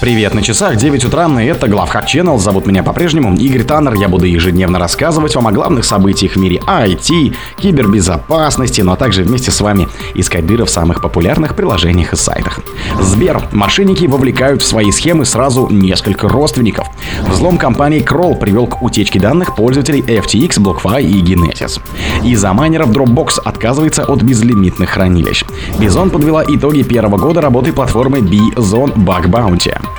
Привет, на часах 9 утра, и это Главхак Channel. Зовут меня по-прежнему Игорь Таннер. Я буду ежедневно рассказывать вам о главных событиях в мире IT, кибербезопасности, ну а также вместе с вами искать дыры в самых популярных приложениях и сайтах. Сбер. Мошенники вовлекают в свои схемы сразу несколько родственников. Взлом компании Kroll привел к утечке данных пользователей FTX, BlockFi и Genesis. Из-за майнеров Dropbox отказывается от безлимитных хранилищ. Бизон подвела итоги первого года работы платформы B-Zone Bug Bounty.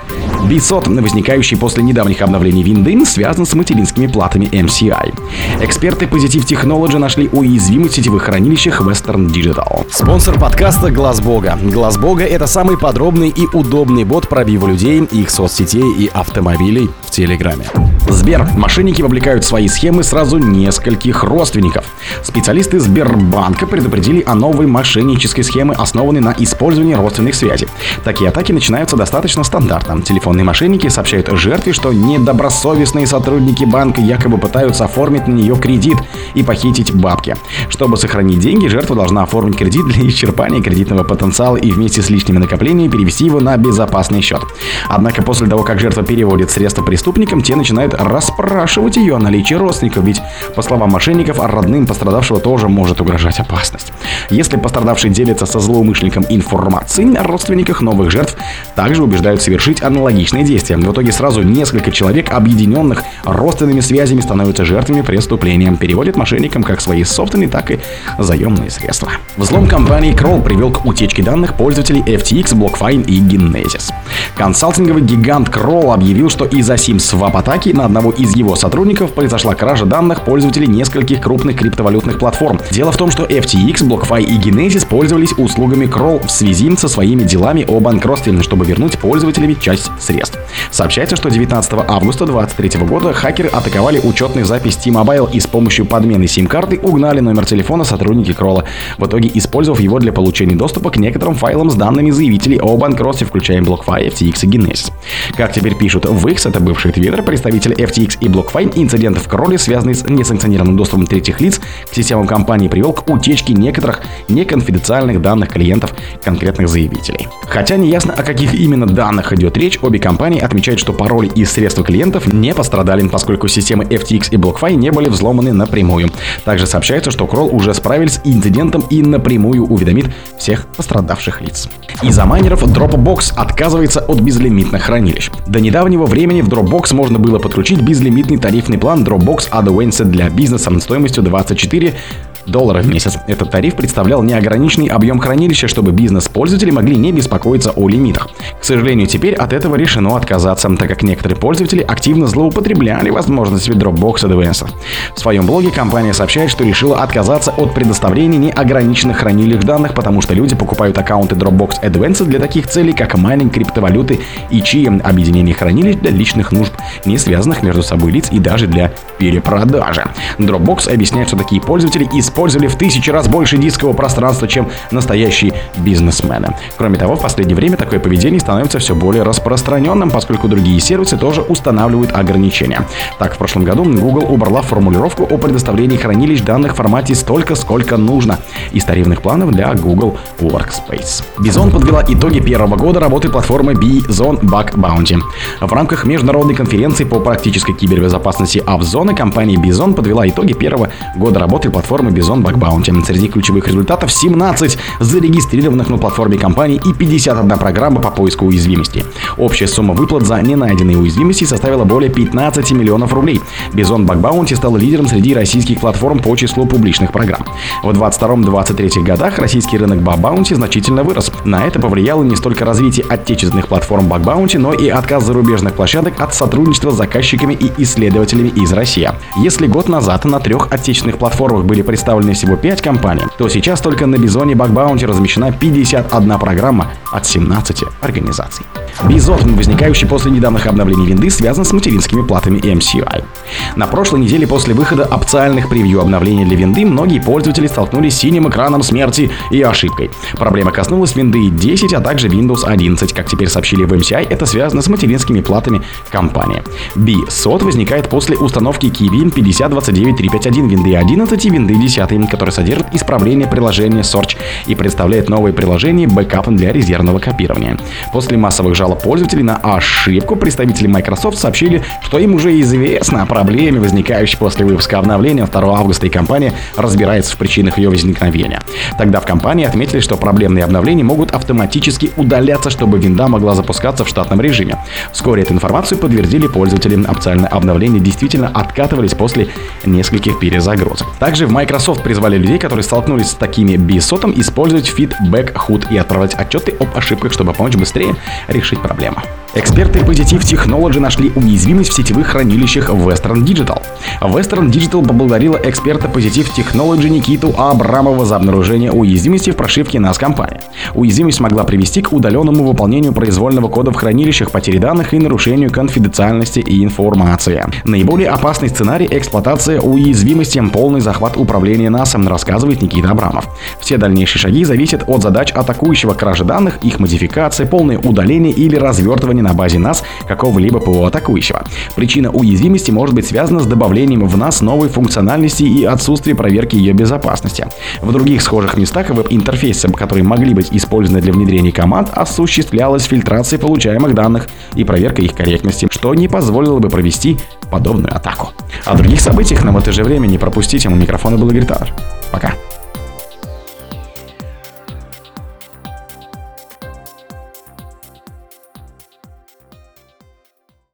Битсот, возникающий после недавних обновлений винды, связан с материнскими платами MCI. Эксперты Positive Technology нашли уязвимость в сетевых хранилищах Western Digital. Спонсор подкаста Глаз Бога. Глаз Бога — это самый подробный и удобный бот пробива людей, их соцсетей и автомобилей в Телеграме. Сбер. Мошенники вовлекают свои схемы сразу нескольких родственников. Специалисты Сбербанка предупредили о новой мошеннической схеме, основанной на использовании родственных связей. Такие атаки начинаются достаточно стандартно. Телефонные мошенники сообщают жертве, что недобросовестные сотрудники банка якобы пытаются оформить на нее кредит и похитить бабки. Чтобы сохранить деньги, жертва должна оформить кредит для исчерпания кредитного потенциала и вместе с лишними накоплениями перевести его на безопасный счет. Однако после того, как жертва переводит средства преступникам, те начинают расспрашивать ее о наличии родственников, ведь, по словам мошенников, родным пострадавшего тоже может угрожать опасность. Если пострадавший делится со злоумышленником информацией о родственниках новых жертв, также убеждают совершить аналогичные действия. В итоге сразу несколько человек, объединенных родственными связями, становятся жертвами преступления. Переводят мошенникам как свои собственные, так и заемные средства. Взлом компании Kroll привел к утечке данных пользователей FTX, BlockFi и Genesis. Консалтинговый гигант Kroll объявил, что из-за SIM-свап-атаки на одного из его сотрудников произошла кража данных пользователей нескольких крупных криптовалютных платформ. Дело в том, что FTX, BlockFi и Genesis пользовались услугами Kroll в связи со своими делами о банкротстве, чтобы вернуть пользователям часть средств. Сообщается, что 19 августа 2023 года хакеры атаковали учетную запись T-Mobile и с помощью подмены сим-карты угнали номер телефона сотрудники Кролла, в итоге использовав его для получения доступа к некоторым файлам с данными заявителей о банкротстве, включая BlockFi, FTX и Genesis. Как теперь пишут в X, это бывший твиттер, представитель FTX и BlockFi, инцидент в Кролле, связанный с несанкционированным доступом третьих лиц к системам компании, привел к утечке некоторых неконфиденциальных данных клиентов конкретных заявителей. Хотя не ясно, о каких именно данных идет речь, обе компании отмечают, что пароли и средства клиентов не пострадали, поскольку системы FTX и BlockFi не были взломаны напрямую. Также сообщается, что Кролл уже справились с инцидентом и напрямую уведомит всех пострадавших лиц. Из-за майнеров Dropbox отказывается от безлимитных хранилищ. До недавнего времени в Dropbox можно было подключить безлимитный тарифный план Dropbox Advanced для бизнеса стоимостью 24 долларов в месяц. Этот тариф представлял неограниченный объем хранилища, чтобы бизнес-пользователи могли не беспокоиться о лимитах. К сожалению, теперь от этого решено отказаться, так как некоторые пользователи активно злоупотребляли возможностями Dropbox Advanced. В своем блоге компания сообщает, что решила отказаться от предоставления неограниченных хранилищ данных, потому что люди покупают аккаунты Dropbox Advanced для таких целей, как майнинг криптовалюты и чьи объединение хранилищ для личных нужд, не связанных между собой лиц и даже для перепродажи. Dropbox объясняет, что такие пользователи использовали в тысячи раз больше дискового пространства, чем настоящие бизнесмены. Кроме того, в последнее время такое поведение становится все более распространенным, поскольку другие сервисы тоже устанавливают ограничения. Так, в прошлом году Google убрала формулировку о предоставлении хранилищ данных в формате столько, сколько нужно из тарифных планов для Google Workspace. Bison подвела итоги первого года работы платформы Bison Bug Bounty. В рамках международной конференции по практической кибербезопасности Авзона компания Bison подвела итоги первого года работы платформы Bison Bug Bounty. Среди ключевых результатов 17 зарегистрированных на платформе компаний и 51 программа по поиску уязвимости. Общая сумма выплат за ненайденные уязвимости составила более 15 миллионов рублей. Bug Bounty стал лидером среди российских платформ по числу публичных программ. В 22-23 годах российский рынок Bounty значительно вырос. На это повлияло не столько развитие отечественных платформ Bounty, но и отказ зарубежных площадок от сотрудничества с заказчиками и исследователями из России. Если год назад на трех отечественных платформах были представлены всего 5 компаний, то сейчас только на Бизоне Bug Bounty размещена 51 программа от 17 организаций. Бизон, возникающий после недавних обновлений винды, связан с материнскими платами MCI. На прошлой неделе после выхода опциальных превью обновления для винды многие пользователи столкнулись с синим экраном смерти и ошибкой. Проблема коснулась винды 10, а также Windows 11. Как теперь сообщили в MCI, это связано с материнскими платами компании. B-SOT возникает после установки Keyvin 5029351 винды 11 и винды 10, который содержит исправление приложения Search и представляет новые приложения бэкапом для резервного копирования. После массовых жалоб пользователей на ошибку представители Microsoft сообщили, что им уже известно о проблеме, возникающей после выпуска обновления 2 августа, и компания разбирается в причинах ее возникновения. Тогда в компании отметили, что проблемные обновления могут автоматически удаляться, чтобы винда могла запускаться в штатном режиме. Вскоре эту информацию подтвердили пользователи. Опциальные обновления действительно откатывались после нескольких перезагрузок. Также в Microsoft призвали людей, которые столкнулись с такими бисотом, использовать Feedback HUD и отправлять отчеты об ошибках, чтобы помочь быстрее решить проблему. Эксперты Positive Technology нашли уязвимость в сетевых хранилищах Western Digital. Western Digital поблагодарила эксперта Positive Technology Никиту Абрамова за обнаружение уязвимости в прошивке NAS компании. Уязвимость могла привести к удаленному выполнению произвольного кода в хранилищах, потере данных и нарушению конфиденциальности и информации. Наиболее опасный сценарий – эксплуатация уязвимости, полный захват управления NAS, рассказывает Никита Абрамов. Все дальнейшие шаги зависят от задач атакующего кражи данных, их модификации, полное удаление или развертывание на базе NAS какого-либо ПО атакующего. Причина уязвимости может быть связана с добавлением в NAS новой функциональности и отсутствием проверки ее безопасности. В других схожих местах веб-интерфейсы, которые могли быть использованы для внедрения команд, осуществлялась фильтрация получаемых данных и проверка их корректности, что не позволило бы провести подобную атаку. О других событиях это же время не пропустите. У микрофона был Игорь Пока.